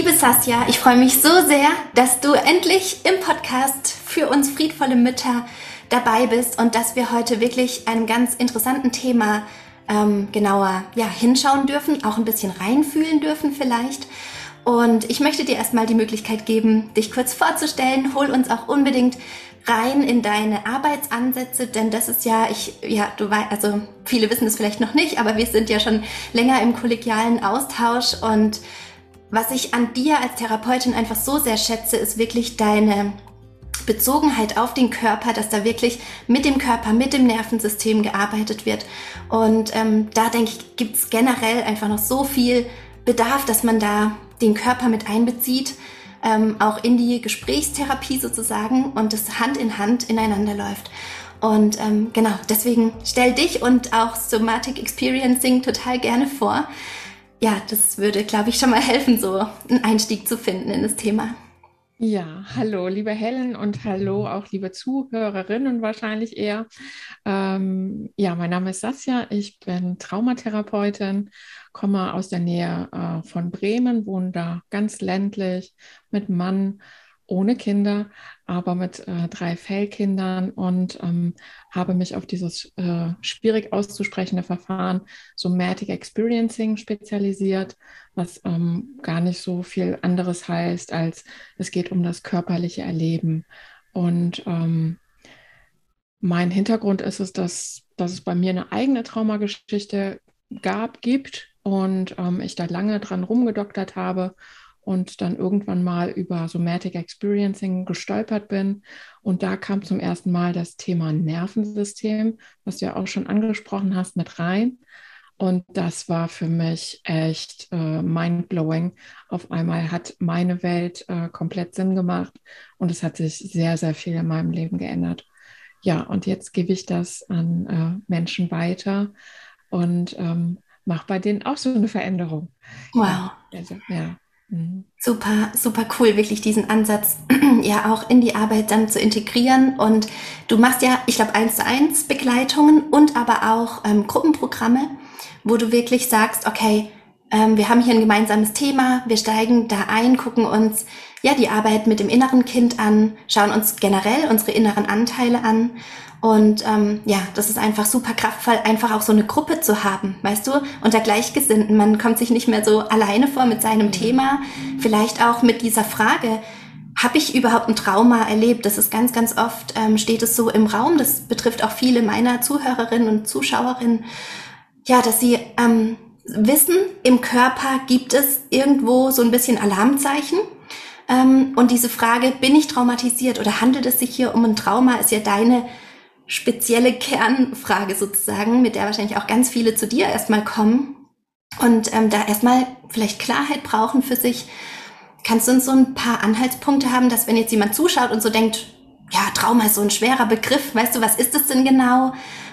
Liebe Sasja, ich freue mich so sehr, dass du endlich im Podcast für uns friedvolle Mütter dabei bist und dass wir heute wirklich einem ganz interessanten Thema ähm, genauer ja, hinschauen dürfen, auch ein bisschen reinfühlen dürfen vielleicht. Und ich möchte dir erstmal die Möglichkeit geben, dich kurz vorzustellen. Hol uns auch unbedingt rein in deine Arbeitsansätze, denn das ist ja, ich, ja, du weißt, also viele wissen es vielleicht noch nicht, aber wir sind ja schon länger im kollegialen Austausch und was ich an dir als Therapeutin einfach so sehr schätze, ist wirklich deine Bezogenheit auf den Körper, dass da wirklich mit dem Körper, mit dem Nervensystem gearbeitet wird. Und ähm, da denke ich, gibt es generell einfach noch so viel Bedarf, dass man da den Körper mit einbezieht, ähm, auch in die Gesprächstherapie sozusagen und das Hand in Hand ineinander läuft. Und ähm, genau, deswegen stell dich und auch Somatic Experiencing total gerne vor. Ja, das würde, glaube ich, schon mal helfen, so einen Einstieg zu finden in das Thema. Ja, hallo, liebe Helen und hallo auch liebe Zuhörerinnen wahrscheinlich eher. Ähm, ja, mein Name ist Sasja, ich bin Traumatherapeutin, komme aus der Nähe äh, von Bremen, wohne da ganz ländlich mit Mann ohne Kinder, aber mit äh, drei Fellkindern und ähm, habe mich auf dieses äh, schwierig auszusprechende Verfahren Somatic Experiencing spezialisiert, was ähm, gar nicht so viel anderes heißt, als es geht um das körperliche Erleben. Und ähm, mein Hintergrund ist es, dass, dass es bei mir eine eigene Traumageschichte gab, gibt und ähm, ich da lange dran rumgedoktert habe und dann irgendwann mal über Somatic Experiencing gestolpert bin. Und da kam zum ersten Mal das Thema Nervensystem, was du ja auch schon angesprochen hast, mit rein. Und das war für mich echt äh, mindblowing. Auf einmal hat meine Welt äh, komplett Sinn gemacht und es hat sich sehr, sehr viel in meinem Leben geändert. Ja, und jetzt gebe ich das an äh, Menschen weiter und ähm, mache bei denen auch so eine Veränderung. Wow. Also, ja. Super, super cool, wirklich diesen Ansatz ja auch in die Arbeit dann zu integrieren. Und du machst ja, ich glaube, eins zu eins Begleitungen und aber auch ähm, Gruppenprogramme, wo du wirklich sagst, okay, ähm, wir haben hier ein gemeinsames Thema, wir steigen da ein, gucken uns ja die Arbeit mit dem inneren Kind an, schauen uns generell unsere inneren Anteile an und ähm, ja, das ist einfach super kraftvoll, einfach auch so eine Gruppe zu haben, weißt du, unter Gleichgesinnten. Man kommt sich nicht mehr so alleine vor mit seinem mhm. Thema, vielleicht auch mit dieser Frage, habe ich überhaupt ein Trauma erlebt? Das ist ganz, ganz oft, ähm, steht es so im Raum, das betrifft auch viele meiner Zuhörerinnen und Zuschauerinnen, ja, dass sie ähm, wissen, im Körper gibt es irgendwo so ein bisschen Alarmzeichen. Ähm, und diese Frage, bin ich traumatisiert oder handelt es sich hier um ein Trauma, ist ja deine spezielle Kernfrage sozusagen, mit der wahrscheinlich auch ganz viele zu dir erstmal kommen und ähm, da erstmal vielleicht Klarheit brauchen für sich. Kannst du uns so ein paar Anhaltspunkte haben, dass wenn jetzt jemand zuschaut und so denkt, ja, Trauma ist so ein schwerer Begriff, weißt du, was ist es denn genau?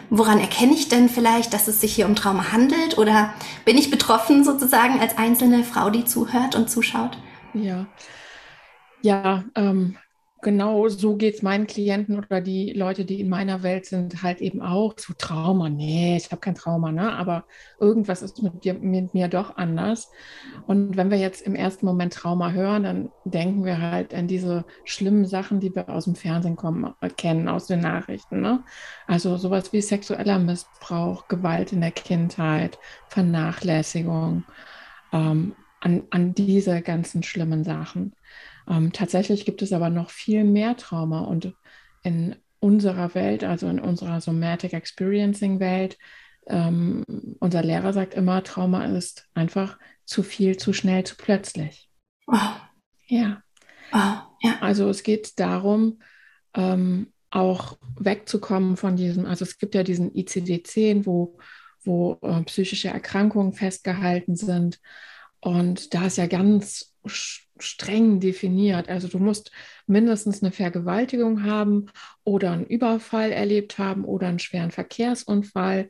Woran erkenne ich denn vielleicht, dass es sich hier um Trauma handelt? Oder bin ich betroffen sozusagen als einzelne Frau, die zuhört und zuschaut? Ja, ja, ähm, genau so geht es meinen Klienten oder die Leute, die in meiner Welt sind, halt eben auch. So Trauma, nee, ich habe kein Trauma, ne? aber irgendwas ist mit, dir, mit mir doch anders. Und wenn wir jetzt im ersten Moment Trauma hören, dann denken wir halt an diese schlimmen Sachen, die wir aus dem Fernsehen kommen, kennen, aus den Nachrichten. Ne? Also sowas wie sexueller Missbrauch, Gewalt in der Kindheit, Vernachlässigung, ähm, an, an diese ganzen schlimmen Sachen. Ähm, tatsächlich gibt es aber noch viel mehr Trauma und in unserer Welt, also in unserer Somatic Experiencing Welt, ähm, unser Lehrer sagt immer, Trauma ist einfach zu viel, zu schnell, zu plötzlich. Wow. Ja. Wow. Ja. Also es geht darum, ähm, auch wegzukommen von diesem, also es gibt ja diesen ICD-10, wo, wo äh, psychische Erkrankungen festgehalten sind. Und da ist ja ganz streng definiert. Also du musst mindestens eine Vergewaltigung haben oder einen Überfall erlebt haben oder einen schweren Verkehrsunfall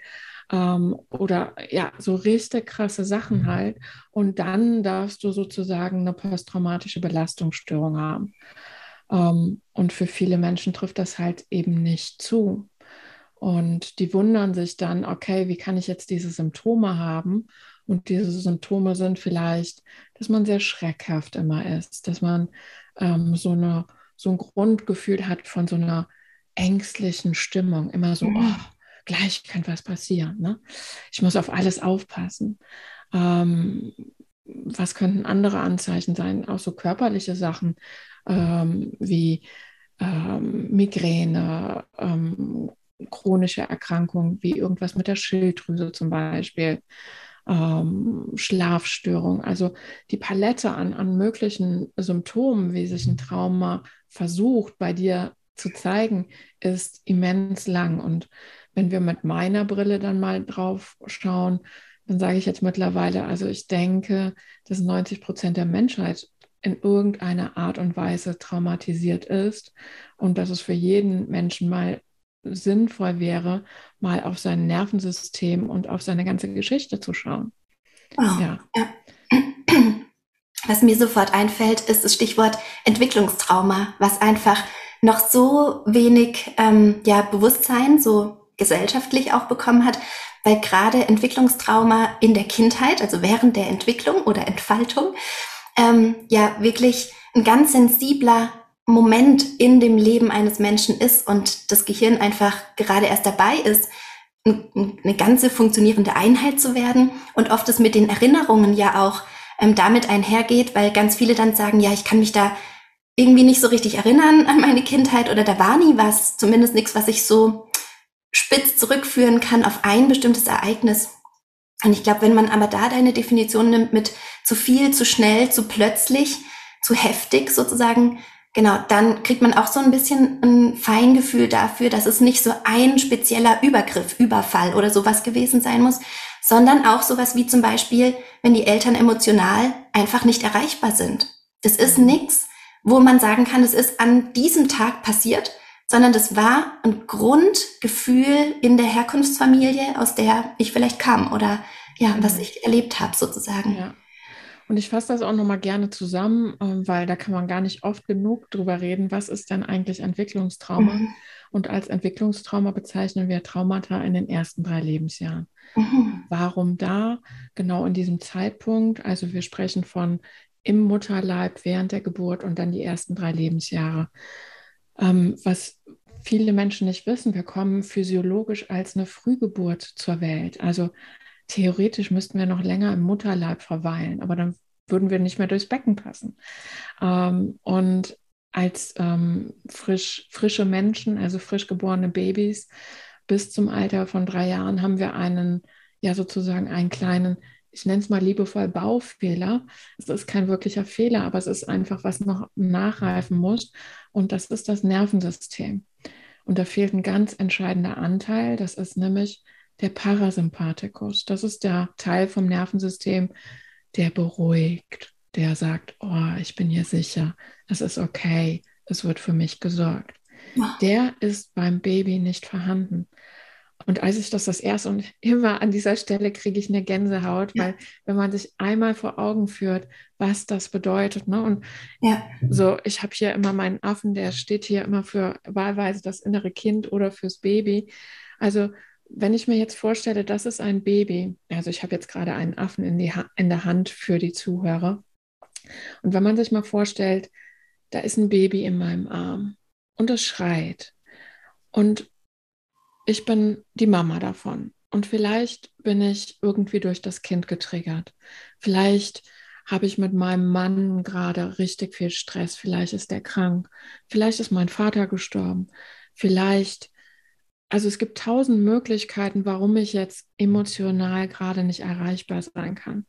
ähm, oder ja, so richtig krasse Sachen mhm. halt. Und dann darfst du sozusagen eine posttraumatische Belastungsstörung haben. Ähm, und für viele Menschen trifft das halt eben nicht zu. Und die wundern sich dann, okay, wie kann ich jetzt diese Symptome haben? Und diese Symptome sind vielleicht, dass man sehr schreckhaft immer ist, dass man ähm, so, eine, so ein Grundgefühl hat von so einer ängstlichen Stimmung, immer so, mhm. oh, gleich könnte was passieren. Ne? Ich muss auf alles aufpassen. Ähm, was könnten andere Anzeichen sein? Auch so körperliche Sachen ähm, wie ähm, Migräne, ähm, chronische Erkrankungen wie irgendwas mit der Schilddrüse zum Beispiel, ähm, Schlafstörung. Also die Palette an, an möglichen Symptomen, wie sich ein Trauma versucht bei dir zu zeigen, ist immens lang. Und wenn wir mit meiner Brille dann mal drauf schauen, dann sage ich jetzt mittlerweile, also ich denke, dass 90 Prozent der Menschheit in irgendeiner Art und Weise traumatisiert ist und dass es für jeden Menschen mal sinnvoll wäre, mal auf sein Nervensystem und auf seine ganze Geschichte zu schauen. Oh, ja. ja. Was mir sofort einfällt, ist das Stichwort Entwicklungstrauma, was einfach noch so wenig ähm, ja, Bewusstsein, so gesellschaftlich auch bekommen hat, weil gerade Entwicklungstrauma in der Kindheit, also während der Entwicklung oder Entfaltung, ähm, ja wirklich ein ganz sensibler Moment in dem Leben eines Menschen ist und das Gehirn einfach gerade erst dabei ist, eine ganze funktionierende Einheit zu werden und oft es mit den Erinnerungen ja auch ähm, damit einhergeht, weil ganz viele dann sagen, ja, ich kann mich da irgendwie nicht so richtig erinnern an meine Kindheit oder da war nie was, zumindest nichts, was ich so spitz zurückführen kann auf ein bestimmtes Ereignis. Und ich glaube, wenn man aber da deine Definition nimmt mit zu viel, zu schnell, zu plötzlich, zu heftig sozusagen, genau, dann kriegt man auch so ein bisschen ein Feingefühl dafür, dass es nicht so ein spezieller Übergriff, Überfall oder sowas gewesen sein muss, sondern auch sowas wie zum Beispiel, wenn die Eltern emotional einfach nicht erreichbar sind. Das ist nichts, wo man sagen kann, es ist an diesem Tag passiert, sondern das war ein Grundgefühl in der Herkunftsfamilie, aus der ich vielleicht kam oder ja, was ich erlebt habe sozusagen. Ja. Und ich fasse das auch nochmal gerne zusammen, ähm, weil da kann man gar nicht oft genug drüber reden, was ist denn eigentlich Entwicklungstrauma? Mhm. Und als Entwicklungstrauma bezeichnen wir Traumata in den ersten drei Lebensjahren. Mhm. Warum da? Genau in diesem Zeitpunkt. Also wir sprechen von im Mutterleib während der Geburt und dann die ersten drei Lebensjahre. Ähm, was viele Menschen nicht wissen, wir kommen physiologisch als eine Frühgeburt zur Welt. Also theoretisch müssten wir noch länger im Mutterleib verweilen, aber dann würden wir nicht mehr durchs Becken passen. Ähm, und als ähm, frisch, frische Menschen, also frisch geborene Babys, bis zum Alter von drei Jahren haben wir einen, ja sozusagen einen kleinen, ich nenne es mal liebevoll Baufehler. Es ist kein wirklicher Fehler, aber es ist einfach, was noch nachreifen muss. Und das ist das Nervensystem. Und da fehlt ein ganz entscheidender Anteil. Das ist nämlich der Parasympathikus. Das ist der Teil vom Nervensystem, der beruhigt, der sagt, oh, ich bin hier sicher, es ist okay, es wird für mich gesorgt. Der ist beim Baby nicht vorhanden. Und als ich das das erste und immer an dieser Stelle kriege ich eine Gänsehaut, ja. weil wenn man sich einmal vor Augen führt, was das bedeutet, ne? Und ja. so, ich habe hier immer meinen Affen, der steht hier immer für wahlweise das innere Kind oder fürs Baby. Also wenn ich mir jetzt vorstelle, das ist ein Baby, also ich habe jetzt gerade einen Affen in, die in der Hand für die Zuhörer. Und wenn man sich mal vorstellt, da ist ein Baby in meinem Arm und es schreit. Und ich bin die Mama davon. Und vielleicht bin ich irgendwie durch das Kind getriggert. Vielleicht habe ich mit meinem Mann gerade richtig viel Stress. Vielleicht ist er krank. Vielleicht ist mein Vater gestorben. Vielleicht also es gibt tausend Möglichkeiten, warum ich jetzt emotional gerade nicht erreichbar sein kann.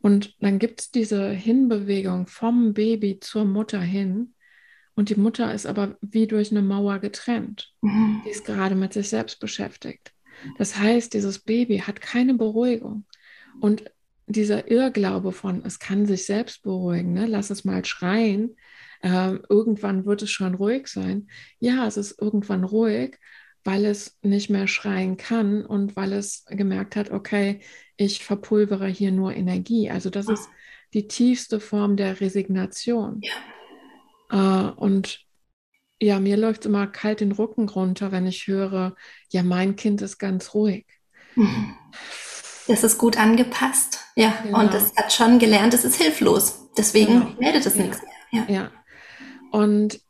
Und dann gibt es diese Hinbewegung vom Baby zur Mutter hin. Und die Mutter ist aber wie durch eine Mauer getrennt. Mhm. Die ist gerade mit sich selbst beschäftigt. Das heißt, dieses Baby hat keine Beruhigung. Und dieser Irrglaube von, es kann sich selbst beruhigen, ne? lass es mal schreien, äh, irgendwann wird es schon ruhig sein. Ja, es ist irgendwann ruhig, weil es nicht mehr schreien kann und weil es gemerkt hat, okay, ich verpulvere hier nur Energie. Also das ist die tiefste Form der Resignation. Ja. Äh, und ja, mir läuft immer kalt den Rücken runter, wenn ich höre, ja, mein Kind ist ganz ruhig. Mhm. Das ist gut angepasst. Ja, genau. und es hat schon gelernt, es ist hilflos. Deswegen genau. meldet es ja. nichts mehr. Ja. ja. Und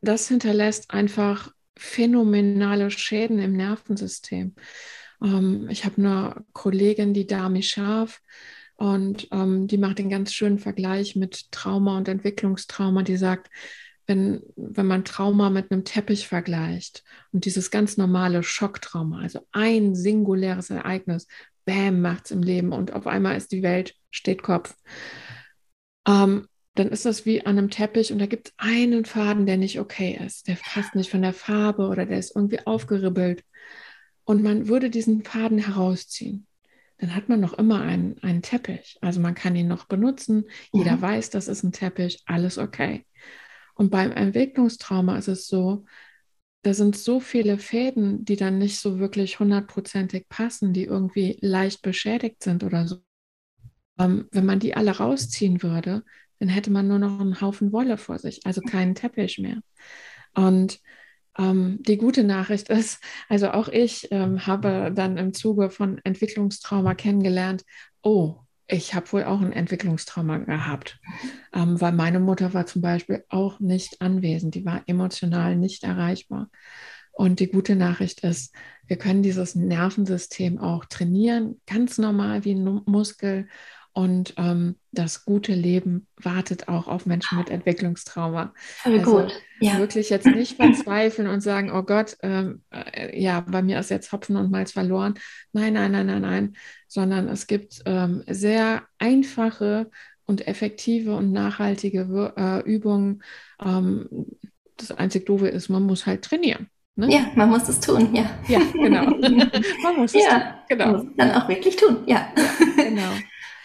das hinterlässt einfach phänomenale Schäden im Nervensystem. Ähm, ich habe eine Kollegin, die Dami Scharf, und ähm, die macht den ganz schönen Vergleich mit Trauma und Entwicklungstrauma. Die sagt, wenn, wenn man Trauma mit einem Teppich vergleicht und dieses ganz normale Schocktrauma, also ein singuläres Ereignis, bam, macht es im Leben und auf einmal ist die Welt, steht Kopf. Ähm, dann ist das wie an einem Teppich und da gibt es einen Faden, der nicht okay ist. Der passt nicht von der Farbe oder der ist irgendwie aufgeribbelt. Und man würde diesen Faden herausziehen. Dann hat man noch immer einen, einen Teppich. Also man kann ihn noch benutzen. Jeder mhm. weiß, das ist ein Teppich. Alles okay. Und beim Entwicklungstrauma ist es so, da sind so viele Fäden, die dann nicht so wirklich hundertprozentig passen, die irgendwie leicht beschädigt sind oder so. Ähm, wenn man die alle rausziehen würde, dann hätte man nur noch einen Haufen Wolle vor sich, also keinen Teppich mehr. Und ähm, die gute Nachricht ist, also auch ich ähm, habe dann im Zuge von Entwicklungstrauma kennengelernt, oh, ich habe wohl auch ein Entwicklungstrauma gehabt, ähm, weil meine Mutter war zum Beispiel auch nicht anwesend, die war emotional nicht erreichbar. Und die gute Nachricht ist, wir können dieses Nervensystem auch trainieren, ganz normal wie ein Muskel. Und ähm, das gute Leben wartet auch auf Menschen mit Entwicklungstrauma. Voll also gut. Ja. Wirklich jetzt nicht verzweifeln und sagen, oh Gott, ähm, äh, ja, bei mir ist jetzt Hopfen und Malz verloren. Nein, nein, nein, nein, nein. Sondern es gibt ähm, sehr einfache und effektive und nachhaltige äh, Übungen. Ähm, das einzig Doofe ist, man muss halt trainieren. Ne? Ja, man muss es tun, ja. Ja, genau. man muss es ja, tun. Genau. Muss dann auch wirklich tun, ja. ja genau.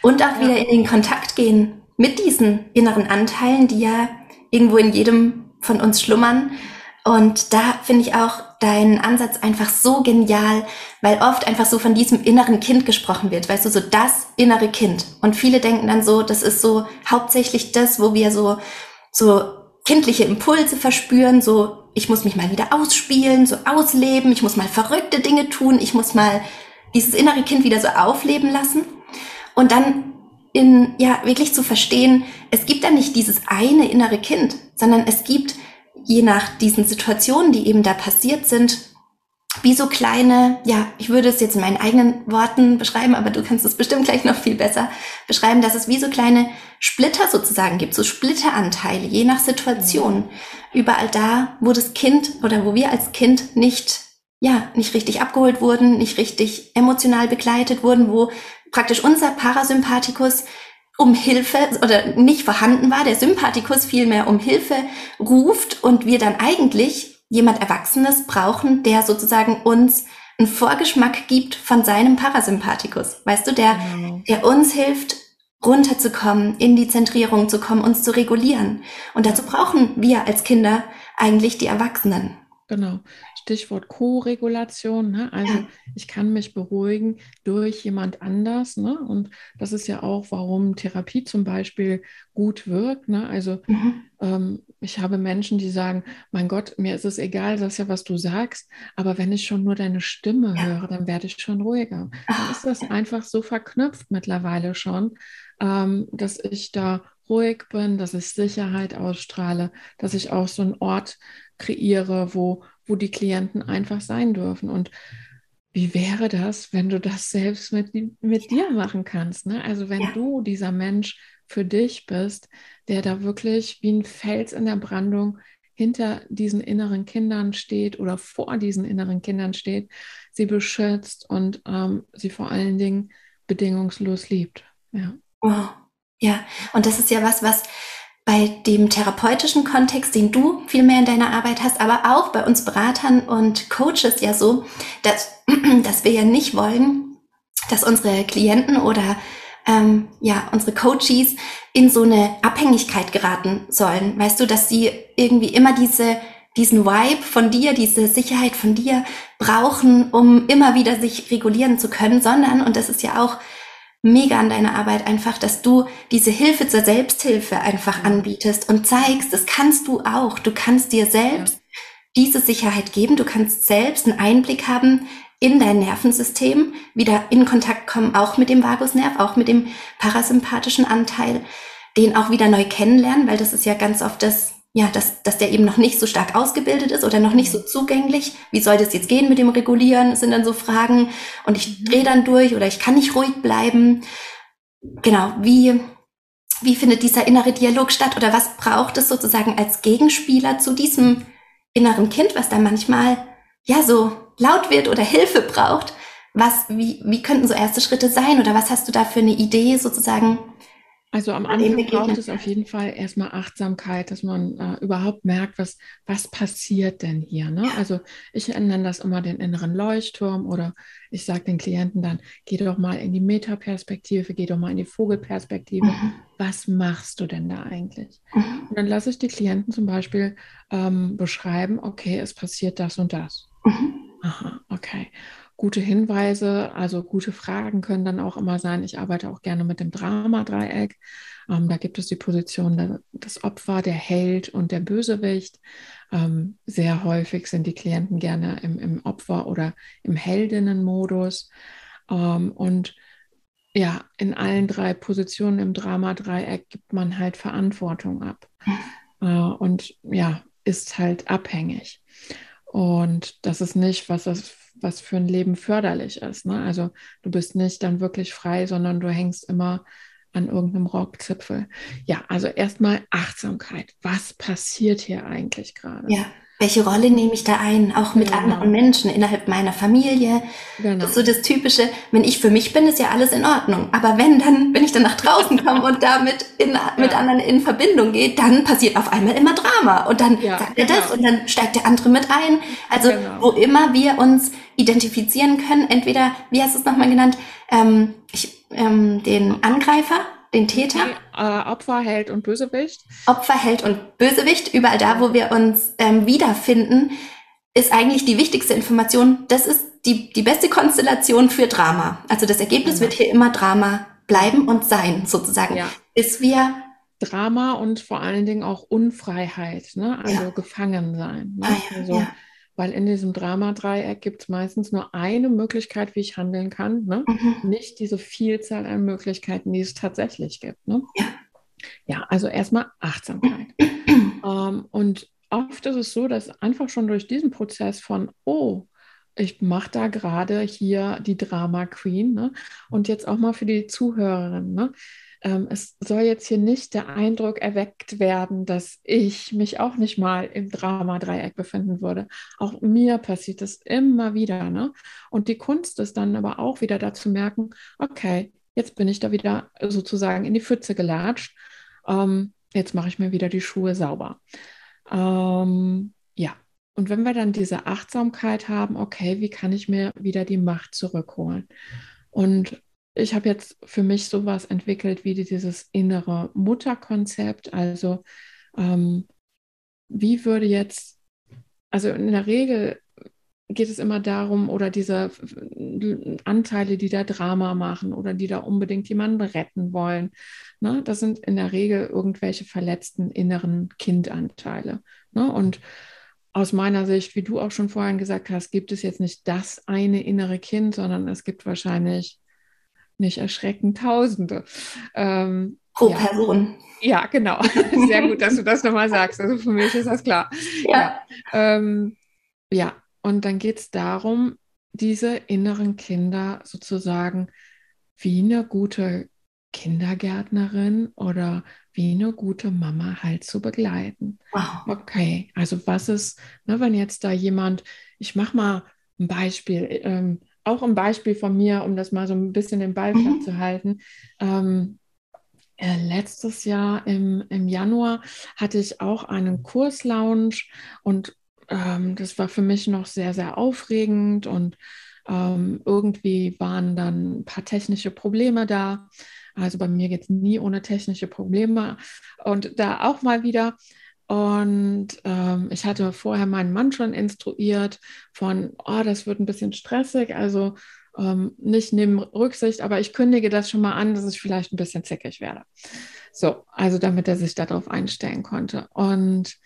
Und auch ja. wieder in den Kontakt gehen mit diesen inneren Anteilen, die ja irgendwo in jedem von uns schlummern. Und da finde ich auch deinen Ansatz einfach so genial, weil oft einfach so von diesem inneren Kind gesprochen wird, weißt du, so das innere Kind. Und viele denken dann so, das ist so hauptsächlich das, wo wir so, so kindliche Impulse verspüren, so ich muss mich mal wieder ausspielen, so ausleben, ich muss mal verrückte Dinge tun, ich muss mal dieses innere Kind wieder so aufleben lassen. Und dann in, ja, wirklich zu verstehen, es gibt da nicht dieses eine innere Kind, sondern es gibt, je nach diesen Situationen, die eben da passiert sind, wie so kleine, ja, ich würde es jetzt in meinen eigenen Worten beschreiben, aber du kannst es bestimmt gleich noch viel besser beschreiben, dass es wie so kleine Splitter sozusagen gibt, so Splitteranteile, je nach Situation. Überall da, wo das Kind oder wo wir als Kind nicht, ja, nicht richtig abgeholt wurden, nicht richtig emotional begleitet wurden, wo praktisch unser Parasympathikus um Hilfe oder nicht vorhanden war, der Sympathikus vielmehr um Hilfe ruft und wir dann eigentlich jemand Erwachsenes brauchen, der sozusagen uns einen Vorgeschmack gibt von seinem Parasympathikus. Weißt du, der, mhm. der uns hilft, runterzukommen, in die Zentrierung zu kommen, uns zu regulieren. Und dazu brauchen wir als Kinder eigentlich die Erwachsenen. Genau. Stichwort Co-Regulation. Ne? Also ja. ich kann mich beruhigen durch jemand anders. Ne? Und das ist ja auch, warum Therapie zum Beispiel gut wirkt. Ne? Also mhm. ähm, ich habe Menschen, die sagen, mein Gott, mir ist es egal, das ist ja, was du sagst, aber wenn ich schon nur deine Stimme ja. höre, dann werde ich schon ruhiger. Dann ist das einfach so verknüpft mittlerweile schon, ähm, dass ich da ruhig bin, dass ich Sicherheit ausstrahle, dass ich auch so einen Ort kreiere, wo, wo die Klienten einfach sein dürfen. Und wie wäre das, wenn du das selbst mit, mit dir machen kannst? Ne? Also wenn ja. du dieser Mensch für dich bist, der da wirklich wie ein Fels in der Brandung hinter diesen inneren Kindern steht oder vor diesen inneren Kindern steht, sie beschützt und ähm, sie vor allen Dingen bedingungslos liebt. Ja. Wow. Ja, und das ist ja was, was bei dem therapeutischen Kontext, den du viel mehr in deiner Arbeit hast, aber auch bei uns Beratern und Coaches ja so, dass, dass wir ja nicht wollen, dass unsere Klienten oder ähm, ja unsere Coaches in so eine Abhängigkeit geraten sollen. Weißt du, dass sie irgendwie immer diese diesen Vibe von dir, diese Sicherheit von dir brauchen, um immer wieder sich regulieren zu können, sondern, und das ist ja auch mega an deiner Arbeit einfach, dass du diese Hilfe zur Selbsthilfe einfach anbietest und zeigst, das kannst du auch. Du kannst dir selbst diese Sicherheit geben. Du kannst selbst einen Einblick haben in dein Nervensystem wieder in Kontakt kommen, auch mit dem Vagusnerv, auch mit dem parasympathischen Anteil, den auch wieder neu kennenlernen, weil das ist ja ganz oft das, ja, dass, dass der eben noch nicht so stark ausgebildet ist oder noch nicht so zugänglich. Wie soll das jetzt gehen mit dem Regulieren? Sind dann so Fragen. Und ich mhm. drehe dann durch oder ich kann nicht ruhig bleiben. Genau, wie, wie findet dieser innere Dialog statt oder was braucht es sozusagen als Gegenspieler zu diesem inneren Kind, was da manchmal ja so laut wird oder Hilfe braucht? Was, wie, wie könnten so erste Schritte sein oder was hast du da für eine Idee sozusagen? Also am Anfang braucht es auf jeden Fall erstmal Achtsamkeit, dass man äh, überhaupt merkt, was, was passiert denn hier. Ne? Also ich nenne das immer den inneren Leuchtturm oder ich sage den Klienten dann, geh doch mal in die Metaperspektive, geh doch mal in die Vogelperspektive. Mhm. Was machst du denn da eigentlich? Mhm. Und dann lasse ich die Klienten zum Beispiel ähm, beschreiben, okay, es passiert das und das. Mhm. Aha, okay gute Hinweise, also gute Fragen können dann auch immer sein. Ich arbeite auch gerne mit dem Drama-Dreieck. Ähm, da gibt es die Position der, das Opfer, der Held und der Bösewicht. Ähm, sehr häufig sind die Klienten gerne im, im Opfer- oder im Heldinnenmodus. Ähm, und ja, in allen drei Positionen im Drama-Dreieck gibt man halt Verantwortung ab. Äh, und ja, ist halt abhängig. Und das ist nicht, was das was für ein Leben förderlich ist. Ne? Also du bist nicht dann wirklich frei, sondern du hängst immer an irgendeinem Rockzipfel. Ja, also erstmal Achtsamkeit. Was passiert hier eigentlich gerade? Ja welche Rolle nehme ich da ein, auch mit genau. anderen Menschen innerhalb meiner Familie. Genau. Das ist so das Typische, wenn ich für mich bin, ist ja alles in Ordnung. Aber wenn dann, wenn ich dann nach draußen komme und damit in, ja. mit anderen in Verbindung gehe, dann passiert auf einmal immer Drama. Und dann ja, sagt er genau. das und dann steigt der andere mit ein. Also genau. wo immer wir uns identifizieren können, entweder, wie hast du es nochmal genannt, ähm, ich, ähm, den Angreifer den Täter. Äh, Opfer, Held und Bösewicht. Opfer, Held und Bösewicht, überall da, wo wir uns ähm, wiederfinden, ist eigentlich die wichtigste Information. Das ist die, die beste Konstellation für Drama. Also das Ergebnis ja. wird hier immer Drama bleiben und sein, sozusagen. Ja. Bis wir Drama und vor allen Dingen auch Unfreiheit, ne? also ja. gefangen sein. Ne? Ah, also, ja weil in diesem Drama-Dreieck gibt es meistens nur eine Möglichkeit, wie ich handeln kann, ne? Mhm. nicht diese Vielzahl an Möglichkeiten, die es tatsächlich gibt. Ne? Ja. ja, also erstmal Achtsamkeit. ähm, und oft ist es so, dass einfach schon durch diesen Prozess von, oh, ich mache da gerade hier die Drama Queen ne? und jetzt auch mal für die Zuhörerinnen. Ne? Ähm, es soll jetzt hier nicht der Eindruck erweckt werden, dass ich mich auch nicht mal im Drama-Dreieck befinden würde. Auch mir passiert das immer wieder. Ne? Und die Kunst ist dann aber auch wieder dazu merken, okay, jetzt bin ich da wieder sozusagen in die Pfütze gelatscht. Ähm, jetzt mache ich mir wieder die Schuhe sauber. Ähm, ja, und wenn wir dann diese Achtsamkeit haben, okay, wie kann ich mir wieder die Macht zurückholen? Und ich habe jetzt für mich sowas entwickelt wie dieses innere Mutterkonzept. Also ähm, wie würde jetzt, also in der Regel geht es immer darum, oder diese Anteile, die da Drama machen oder die da unbedingt jemanden retten wollen. Ne? Das sind in der Regel irgendwelche verletzten inneren Kindanteile. Ne? Und aus meiner Sicht, wie du auch schon vorhin gesagt hast, gibt es jetzt nicht das eine innere Kind, sondern es gibt wahrscheinlich nicht erschrecken, Tausende. Ähm, Pro ja. Person. Ja, genau. Sehr gut, dass du das nochmal sagst. Also für mich ist das klar. Ja. Ja, ähm, ja. und dann geht es darum, diese inneren Kinder sozusagen wie eine gute Kindergärtnerin oder wie eine gute Mama halt zu begleiten. Wow. Okay, also was ist, ne, wenn jetzt da jemand, ich mache mal ein Beispiel, ähm, auch ein Beispiel von mir, um das mal so ein bisschen den Ball mhm. zu halten. Ähm, äh, letztes Jahr im, im Januar hatte ich auch einen Kurslaunch und ähm, das war für mich noch sehr, sehr aufregend und ähm, irgendwie waren dann ein paar technische Probleme da. Also bei mir geht es nie ohne technische Probleme. Und da auch mal wieder und ähm, ich hatte vorher meinen Mann schon instruiert von, oh, das wird ein bisschen stressig, also ähm, nicht nehmen Rücksicht, aber ich kündige das schon mal an, dass ich vielleicht ein bisschen zickig werde. So, also damit er sich darauf einstellen konnte. Und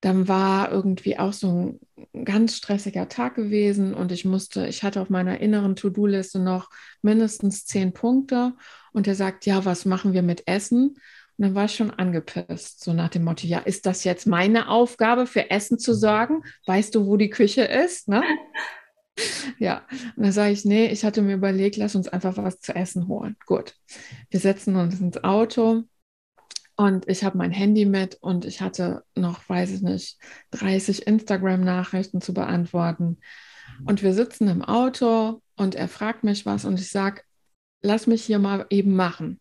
dann war irgendwie auch so ein ganz stressiger Tag gewesen und ich musste, ich hatte auf meiner inneren To-Do-Liste noch mindestens zehn Punkte und er sagt, ja, was machen wir mit Essen? Und dann war ich schon angepisst, so nach dem Motto, ja, ist das jetzt meine Aufgabe, für Essen zu sorgen? Weißt du, wo die Küche ist? Ne? Ja, und dann sage ich, nee, ich hatte mir überlegt, lass uns einfach was zu essen holen. Gut, wir setzen uns ins Auto und ich habe mein Handy mit und ich hatte noch, weiß ich nicht, 30 Instagram-Nachrichten zu beantworten. Und wir sitzen im Auto und er fragt mich was und ich sage, lass mich hier mal eben machen.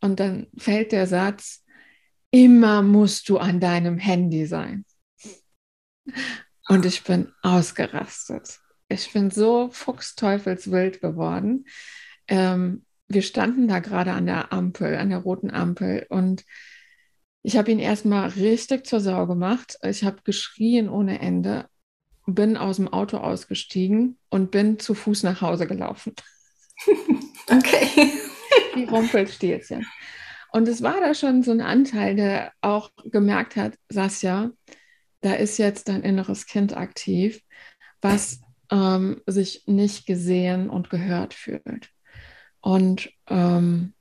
Und dann fällt der Satz, immer musst du an deinem Handy sein. Und ich bin ausgerastet. Ich bin so fuchsteufelswild geworden. Ähm, wir standen da gerade an der Ampel, an der roten Ampel und ich habe ihn erstmal richtig zur Sau gemacht. Ich habe geschrien ohne Ende, bin aus dem Auto ausgestiegen und bin zu Fuß nach Hause gelaufen. Okay. Wie Rumpelstilzchen. Und es war da schon so ein Anteil, der auch gemerkt hat, Sasja, da ist jetzt dein inneres Kind aktiv, was ähm, sich nicht gesehen und gehört fühlt. Und ähm,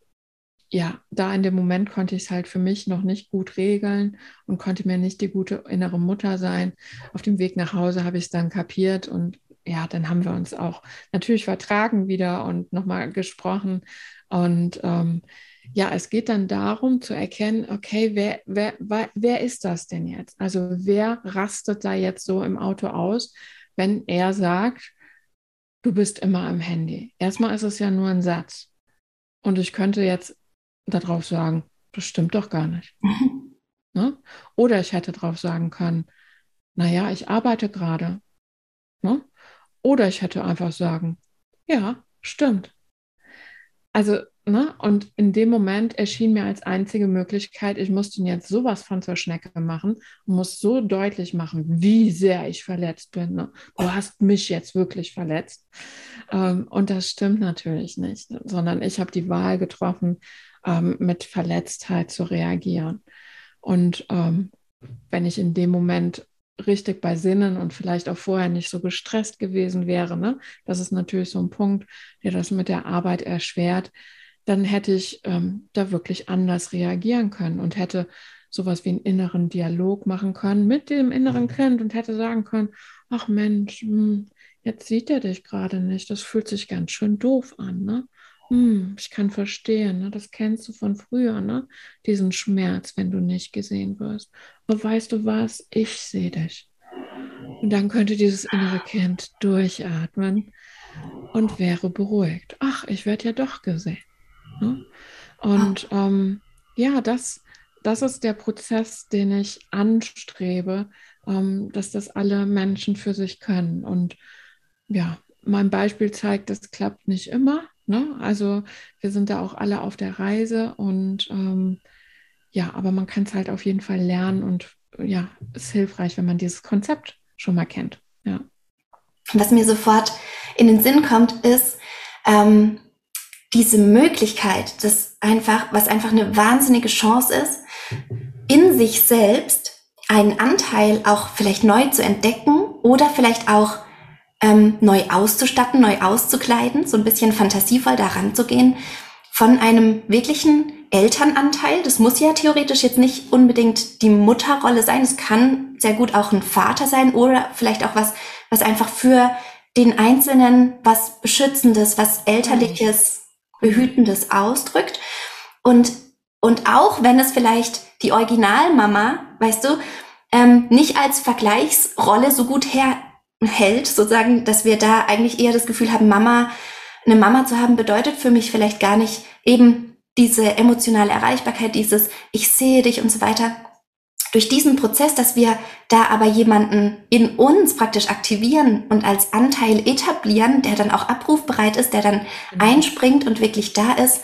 ja, da in dem Moment konnte ich es halt für mich noch nicht gut regeln und konnte mir nicht die gute innere Mutter sein. Auf dem Weg nach Hause habe ich es dann kapiert und ja, dann haben wir uns auch natürlich vertragen wieder und nochmal gesprochen. Und ähm, ja, es geht dann darum zu erkennen, okay, wer, wer, wer, wer ist das denn jetzt? Also wer rastet da jetzt so im Auto aus, wenn er sagt, du bist immer am Handy. Erstmal ist es ja nur ein Satz. Und ich könnte jetzt darauf sagen, das stimmt doch gar nicht. Mhm. Ne? Oder ich hätte darauf sagen können, naja, ich arbeite gerade. Ne? Oder ich hätte einfach sagen, ja, stimmt. Also Ne? Und in dem Moment erschien mir als einzige Möglichkeit, ich musste ihn jetzt sowas von zur Schnecke machen und muss so deutlich machen, wie sehr ich verletzt bin. Ne? Du hast mich jetzt wirklich verletzt. Ähm, und das stimmt natürlich nicht, sondern ich habe die Wahl getroffen, ähm, mit Verletztheit zu reagieren. Und ähm, wenn ich in dem Moment richtig bei Sinnen und vielleicht auch vorher nicht so gestresst gewesen wäre, ne? das ist natürlich so ein Punkt, der das mit der Arbeit erschwert dann hätte ich ähm, da wirklich anders reagieren können und hätte sowas wie einen inneren Dialog machen können mit dem inneren mhm. Kind und hätte sagen können, ach Mensch, mh, hm, jetzt sieht er dich gerade nicht, das fühlt sich ganz schön doof an, ne? Hm, ich kann verstehen, ne? das kennst du von früher, ne? diesen Schmerz, wenn du nicht gesehen wirst. Aber weißt du was, ich sehe dich. Und dann könnte dieses innere Kind durchatmen und wäre beruhigt. Ach, ich werde ja doch gesehen. Ne? Und ah. ähm, ja, das, das ist der Prozess, den ich anstrebe, ähm, dass das alle Menschen für sich können. Und ja, mein Beispiel zeigt, das klappt nicht immer. Ne? Also wir sind da auch alle auf der Reise und ähm, ja, aber man kann es halt auf jeden Fall lernen und ja, ist hilfreich, wenn man dieses Konzept schon mal kennt. Ja. Was mir sofort in den Sinn kommt, ist, ähm, diese Möglichkeit, das einfach, was einfach eine wahnsinnige Chance ist, in sich selbst einen Anteil auch vielleicht neu zu entdecken oder vielleicht auch ähm, neu auszustatten, neu auszukleiden, so ein bisschen fantasievoll daran zu gehen, von einem wirklichen Elternanteil. Das muss ja theoretisch jetzt nicht unbedingt die Mutterrolle sein. Es kann sehr gut auch ein Vater sein oder vielleicht auch was, was einfach für den Einzelnen was Beschützendes, was Elterliches Behütendes ausdrückt. Und, und auch wenn es vielleicht die Originalmama, weißt du, ähm, nicht als Vergleichsrolle so gut herhält, sozusagen, dass wir da eigentlich eher das Gefühl haben, Mama, eine Mama zu haben, bedeutet für mich vielleicht gar nicht eben diese emotionale Erreichbarkeit, dieses Ich sehe dich und so weiter, durch diesen Prozess, dass wir da aber jemanden in uns praktisch aktivieren und als Anteil etablieren, der dann auch abrufbereit ist, der dann mhm. einspringt und wirklich da ist,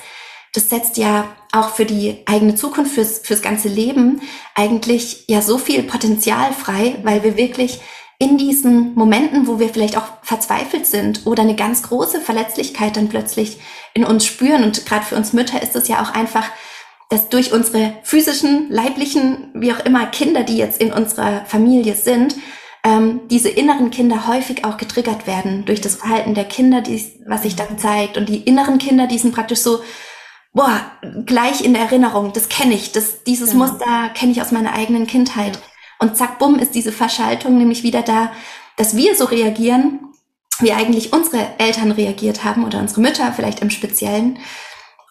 das setzt ja auch für die eigene Zukunft, fürs, fürs ganze Leben eigentlich ja so viel Potenzial frei, weil wir wirklich in diesen Momenten, wo wir vielleicht auch verzweifelt sind oder eine ganz große Verletzlichkeit dann plötzlich in uns spüren und gerade für uns Mütter ist es ja auch einfach dass durch unsere physischen, leiblichen, wie auch immer Kinder, die jetzt in unserer Familie sind, ähm, diese inneren Kinder häufig auch getriggert werden durch das Verhalten der Kinder, die, was sich dann zeigt. Und die inneren Kinder, die sind praktisch so, boah, gleich in der Erinnerung, das kenne ich, das, dieses genau. Muster kenne ich aus meiner eigenen Kindheit. Und zack, bumm, ist diese Verschaltung nämlich wieder da, dass wir so reagieren, wie eigentlich unsere Eltern reagiert haben oder unsere Mütter vielleicht im Speziellen.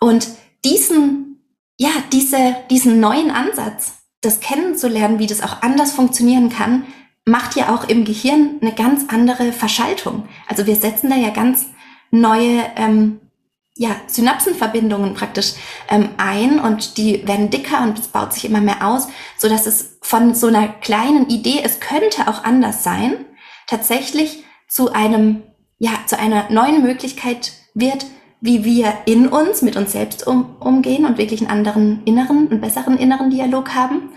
Und diesen, ja, diese, diesen neuen Ansatz, das kennenzulernen, wie das auch anders funktionieren kann, macht ja auch im Gehirn eine ganz andere Verschaltung. Also wir setzen da ja ganz neue ähm, ja, Synapsenverbindungen praktisch ähm, ein und die werden dicker und es baut sich immer mehr aus, so dass es von so einer kleinen Idee, es könnte auch anders sein, tatsächlich zu einem, ja, zu einer neuen Möglichkeit wird, wie wir in uns mit uns selbst um, umgehen und wirklich einen anderen inneren, einen besseren inneren Dialog haben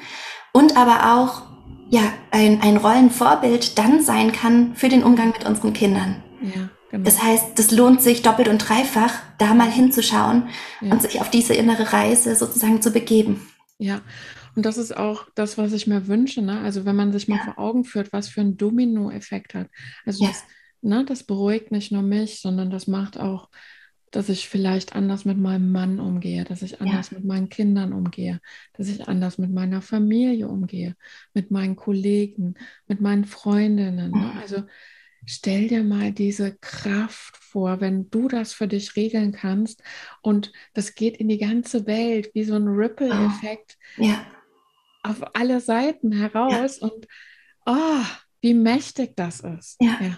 und aber auch ja, ein, ein Rollenvorbild dann sein kann für den Umgang mit unseren Kindern. Ja, genau. Das heißt, das lohnt sich doppelt und dreifach, da mal hinzuschauen ja. und sich auf diese innere Reise sozusagen zu begeben. Ja, und das ist auch das, was ich mir wünsche. Ne? Also wenn man sich mal ja. vor Augen führt, was für ein Domino-Effekt hat. Also ja. das, ne, das beruhigt nicht nur mich, sondern das macht auch dass ich vielleicht anders mit meinem Mann umgehe, dass ich anders ja. mit meinen Kindern umgehe, dass ich anders mit meiner Familie umgehe, mit meinen Kollegen, mit meinen Freundinnen. Ne? Mhm. Also stell dir mal diese Kraft vor, wenn du das für dich regeln kannst und das geht in die ganze Welt wie so ein Ripple-Effekt oh. ja. auf alle Seiten heraus ja. und oh, wie mächtig das ist. Ja. ja.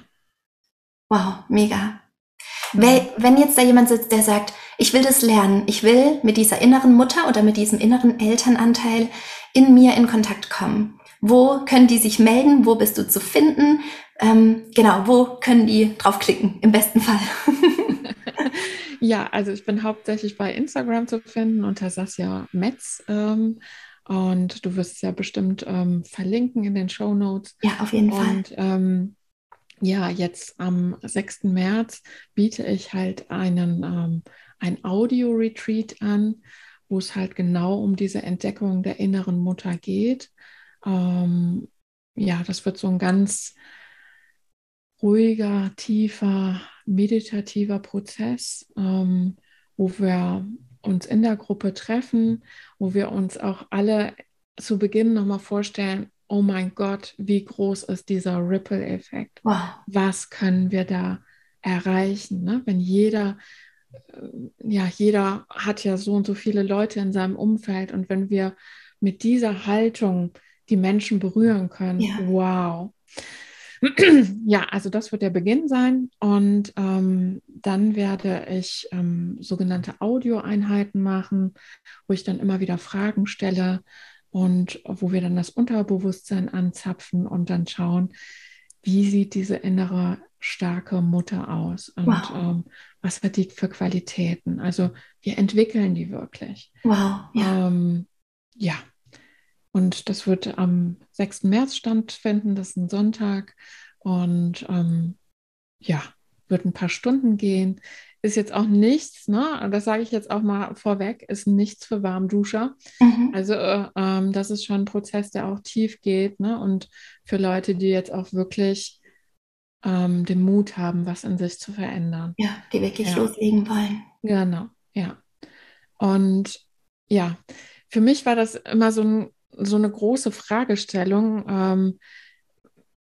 Wow, mega. Wenn jetzt da jemand sitzt, der sagt, ich will das lernen, ich will mit dieser inneren Mutter oder mit diesem inneren Elternanteil in mir in Kontakt kommen. Wo können die sich melden? Wo bist du zu finden? Ähm, genau, wo können die draufklicken? Im besten Fall. ja, also ich bin hauptsächlich bei Instagram zu finden unter Sasja Metz. Ähm, und du wirst es ja bestimmt ähm, verlinken in den Show Notes. Ja, auf jeden Fall. Und ähm, ja, jetzt am 6. März biete ich halt einen ähm, ein Audio-Retreat an, wo es halt genau um diese Entdeckung der inneren Mutter geht. Ähm, ja, das wird so ein ganz ruhiger, tiefer, meditativer Prozess, ähm, wo wir uns in der Gruppe treffen, wo wir uns auch alle zu Beginn nochmal vorstellen, oh mein Gott, wie groß ist dieser Ripple-Effekt? Wow. Was können wir da erreichen? Ne? Wenn jeder, äh, ja, jeder hat ja so und so viele Leute in seinem Umfeld und wenn wir mit dieser Haltung die Menschen berühren können, ja. wow. Ja, also das wird der Beginn sein und ähm, dann werde ich ähm, sogenannte Audioeinheiten machen, wo ich dann immer wieder Fragen stelle, und wo wir dann das Unterbewusstsein anzapfen und dann schauen, wie sieht diese innere starke Mutter aus und wow. ähm, was hat die für Qualitäten. Also wir entwickeln die wirklich. Wow. Ja. Ähm, ja. Und das wird am 6. März stattfinden, das ist ein Sonntag. Und ähm, ja, wird ein paar Stunden gehen ist jetzt auch nichts, ne? das sage ich jetzt auch mal vorweg, ist nichts für Warmduscher. Mhm. Also äh, ähm, das ist schon ein Prozess, der auch tief geht ne? und für Leute, die jetzt auch wirklich ähm, den Mut haben, was in sich zu verändern. Ja, die wirklich ja. loslegen wollen. Genau, ja. Und ja, für mich war das immer so, ein, so eine große Fragestellung. Ähm,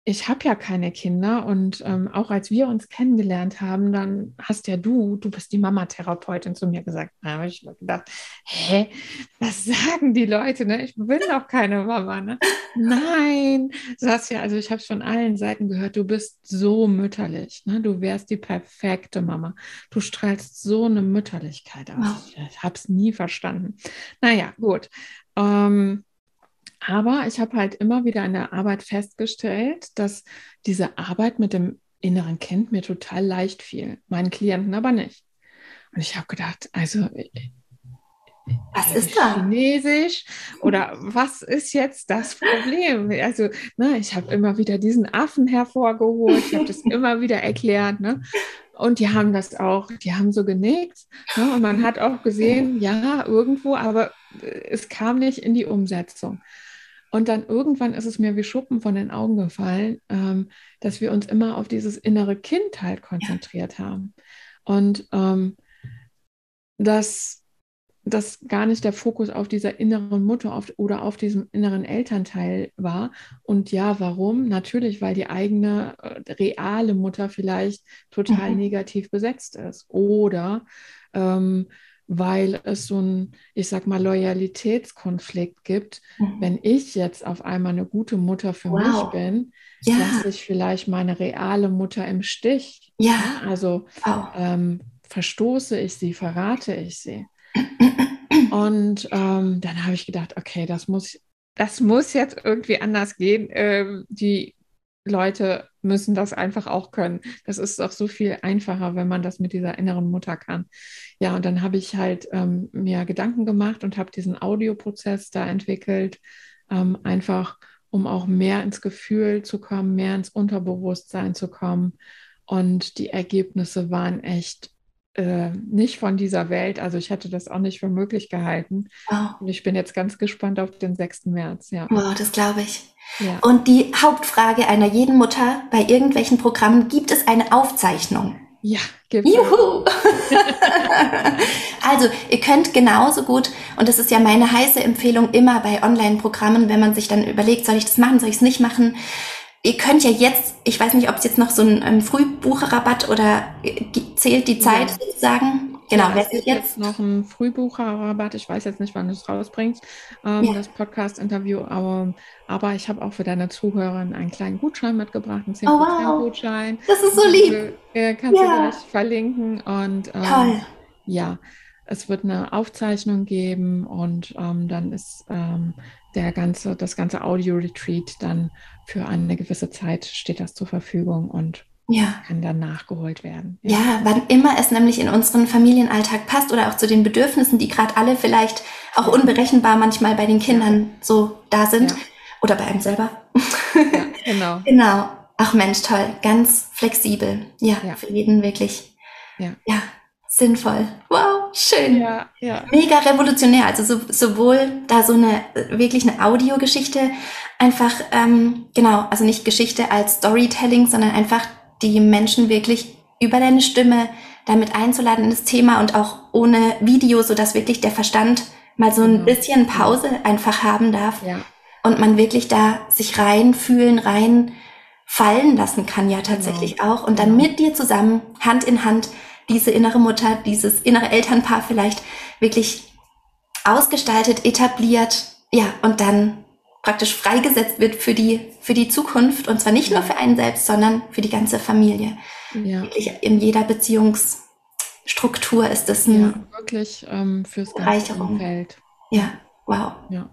ich habe ja keine Kinder und ähm, auch als wir uns kennengelernt haben, dann hast ja du, du bist die Mama-Therapeutin zu mir gesagt. Da habe ich mir gedacht, hä, was sagen die Leute? Ne? Ich bin doch keine Mama. Ne? Nein, sagst ja, also ich habe von allen Seiten gehört, du bist so mütterlich. Ne? Du wärst die perfekte Mama. Du strahlst so eine Mütterlichkeit aus. Ich habe es nie verstanden. Naja, gut. Ähm, aber ich habe halt immer wieder in der Arbeit festgestellt, dass diese Arbeit mit dem inneren Kind mir total leicht fiel, meinen Klienten aber nicht. Und ich habe gedacht, also äh, äh, was ist da? Chinesisch oder was ist jetzt das Problem? Also, ne, ich habe immer wieder diesen Affen hervorgeholt, ich habe das immer wieder erklärt, ne? und die haben das auch, die haben so genickt. Ne? Und man hat auch gesehen, ja, irgendwo, aber es kam nicht in die Umsetzung. Und dann irgendwann ist es mir wie Schuppen von den Augen gefallen, ähm, dass wir uns immer auf dieses innere Kind halt konzentriert ja. haben. Und ähm, dass dass gar nicht der Fokus auf dieser inneren Mutter auf, oder auf diesem inneren Elternteil war. Und ja, warum? Natürlich, weil die eigene äh, reale Mutter vielleicht total mhm. negativ besetzt ist. Oder ähm, weil es so ein, ich sag mal, Loyalitätskonflikt gibt. Mhm. Wenn ich jetzt auf einmal eine gute Mutter für wow. mich bin, ja. lasse ich vielleicht meine reale Mutter im Stich. Ja. Also wow. ähm, verstoße ich sie, verrate ich sie. Und ähm, dann habe ich gedacht, okay, das muss, das muss jetzt irgendwie anders gehen. Ähm, die Leute müssen das einfach auch können. Das ist doch so viel einfacher, wenn man das mit dieser inneren Mutter kann. Ja, und dann habe ich halt ähm, mir Gedanken gemacht und habe diesen Audioprozess da entwickelt, ähm, einfach um auch mehr ins Gefühl zu kommen, mehr ins Unterbewusstsein zu kommen. Und die Ergebnisse waren echt äh, nicht von dieser Welt. Also ich hätte das auch nicht für möglich gehalten. Oh. Und ich bin jetzt ganz gespannt auf den 6. März. Ja. Oh, das glaube ich. Ja. Und die Hauptfrage einer jeden Mutter bei irgendwelchen Programmen, gibt es eine Aufzeichnung? Ja, gibt es. Juhu! also, ihr könnt genauso gut, und das ist ja meine heiße Empfehlung immer bei Online-Programmen, wenn man sich dann überlegt, soll ich das machen, soll ich es nicht machen, ihr könnt ja jetzt, ich weiß nicht, ob es jetzt noch so ein ähm, Frühbucherrabatt oder äh, zählt die Zeit ja. sozusagen? Genau, es gibt jetzt noch ein Frühbucherrabatt. Ich weiß jetzt nicht, wann du es rausbringst, ähm, ja. das Podcast-Interview, aber, aber ich habe auch für deine Zuhörerin einen kleinen Gutschein mitgebracht, einen 10%-Gutschein. Oh, wow. Das ist so lieb. Äh, kannst ja. du gleich verlinken. Und ähm, Toll. ja, es wird eine Aufzeichnung geben und ähm, dann ist ähm, der ganze, das ganze Audio-Retreat dann für eine gewisse Zeit steht das zur Verfügung und ja. kann dann nachgeholt werden. Ja. ja. wann immer es nämlich in unseren Familienalltag passt oder auch zu den Bedürfnissen, die gerade alle vielleicht auch unberechenbar manchmal bei den Kindern so da sind ja. oder bei einem selber. Ja, genau. genau. Ach Mensch, toll, ganz flexibel. Ja, für jeden wirklich. Ja. ja, sinnvoll. Wow, schön. Ja, ja. Mega revolutionär. Also so, sowohl da so eine wirklich eine Audiogeschichte, einfach, ähm, genau, also nicht Geschichte als Storytelling, sondern einfach die Menschen wirklich über deine Stimme damit einzuladen in das Thema und auch ohne Video, so dass wirklich der Verstand mal so ein genau. bisschen Pause einfach haben darf ja. und man wirklich da sich reinfühlen, rein fallen lassen kann ja tatsächlich genau. auch und dann genau. mit dir zusammen Hand in Hand diese innere Mutter, dieses innere Elternpaar vielleicht wirklich ausgestaltet, etabliert, ja, und dann praktisch freigesetzt wird für die, für die Zukunft und zwar nicht nur für einen selbst, sondern für die ganze Familie. Ja. Wirklich in jeder Beziehungsstruktur ist das ein ja, wirklich ähm, fürs ganze Umfeld. Ja, wow. Ja.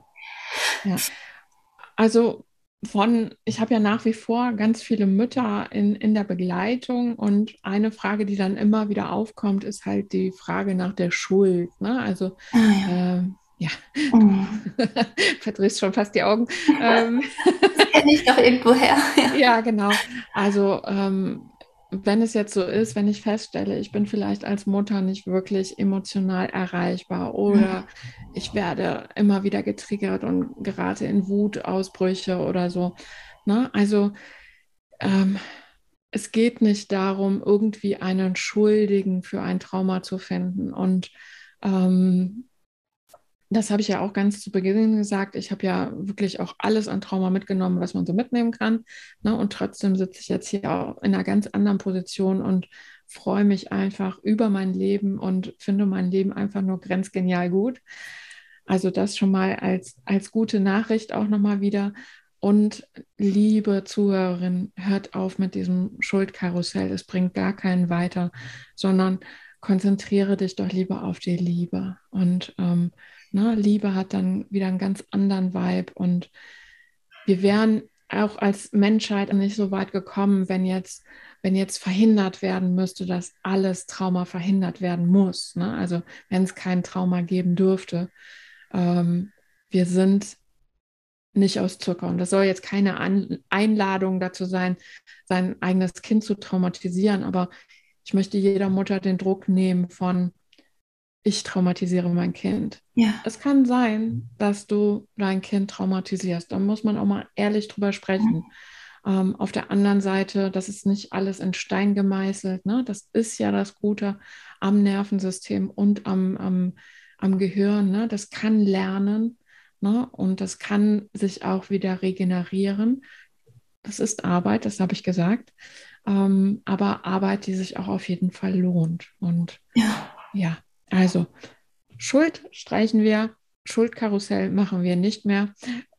ja. Also von, ich habe ja nach wie vor ganz viele Mütter in, in der Begleitung und eine Frage, die dann immer wieder aufkommt, ist halt die Frage nach der Schuld. Ne? Also ah, ja. Äh, ja, oh. verdrehst schon fast die Augen. ähm, das kenne ich doch irgendwo her. Ja, ja genau. Also ähm, wenn es jetzt so ist, wenn ich feststelle, ich bin vielleicht als Mutter nicht wirklich emotional erreichbar oder ich werde immer wieder getriggert und gerate in Wutausbrüche oder so. Ne? Also ähm, es geht nicht darum, irgendwie einen Schuldigen für ein Trauma zu finden. Und ähm, das habe ich ja auch ganz zu Beginn gesagt. Ich habe ja wirklich auch alles an Trauma mitgenommen, was man so mitnehmen kann. Ne? Und trotzdem sitze ich jetzt hier auch in einer ganz anderen Position und freue mich einfach über mein Leben und finde mein Leben einfach nur grenzgenial gut. Also das schon mal als, als gute Nachricht auch nochmal wieder. Und liebe Zuhörerin, hört auf mit diesem Schuldkarussell. Es bringt gar keinen weiter, sondern konzentriere dich doch lieber auf die Liebe. Und ähm, Ne? Liebe hat dann wieder einen ganz anderen Vibe und wir wären auch als Menschheit nicht so weit gekommen, wenn jetzt, wenn jetzt verhindert werden müsste, dass alles Trauma verhindert werden muss. Ne? Also wenn es kein Trauma geben dürfte. Ähm, wir sind nicht aus Zucker. Und das soll jetzt keine An Einladung dazu sein, sein eigenes Kind zu traumatisieren, aber ich möchte jeder Mutter den Druck nehmen von, ich traumatisiere mein Kind. Ja. Es kann sein, dass du dein Kind traumatisierst. Da muss man auch mal ehrlich drüber sprechen. Mhm. Ähm, auf der anderen Seite, das ist nicht alles in Stein gemeißelt. Ne? Das ist ja das Gute am Nervensystem und am, am, am Gehirn. Ne? Das kann lernen ne? und das kann sich auch wieder regenerieren. Das ist Arbeit, das habe ich gesagt. Ähm, aber Arbeit, die sich auch auf jeden Fall lohnt. Und ja, ja also Schuld streichen wir, Schuldkarussell machen wir nicht mehr.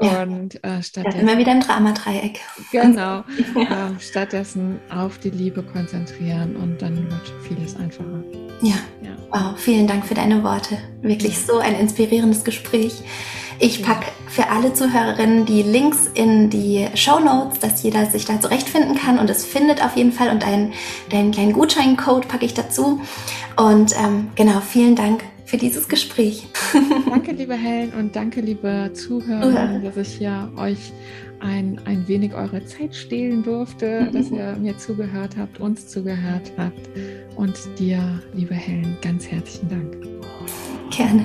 Ja. Und äh, stattdessen. immer wieder ein Dramadreieck. Genau. äh, stattdessen auf die Liebe konzentrieren und dann wird vieles einfacher. Ja. ja. Wow, vielen Dank für deine Worte. Wirklich so ein inspirierendes Gespräch. Ich packe für alle Zuhörerinnen die Links in die Show Notes, dass jeder sich da zurechtfinden kann und es findet auf jeden Fall und einen, deinen kleinen Gutscheincode packe ich dazu. Und ähm, genau, vielen Dank für dieses Gespräch. Danke, liebe Helen, und danke, liebe Zuhörer, dass ich hier euch ein, ein wenig eure Zeit stehlen durfte, mhm. dass ihr mir zugehört habt, uns zugehört habt. Und dir, liebe Helen, ganz herzlichen Dank. Gerne.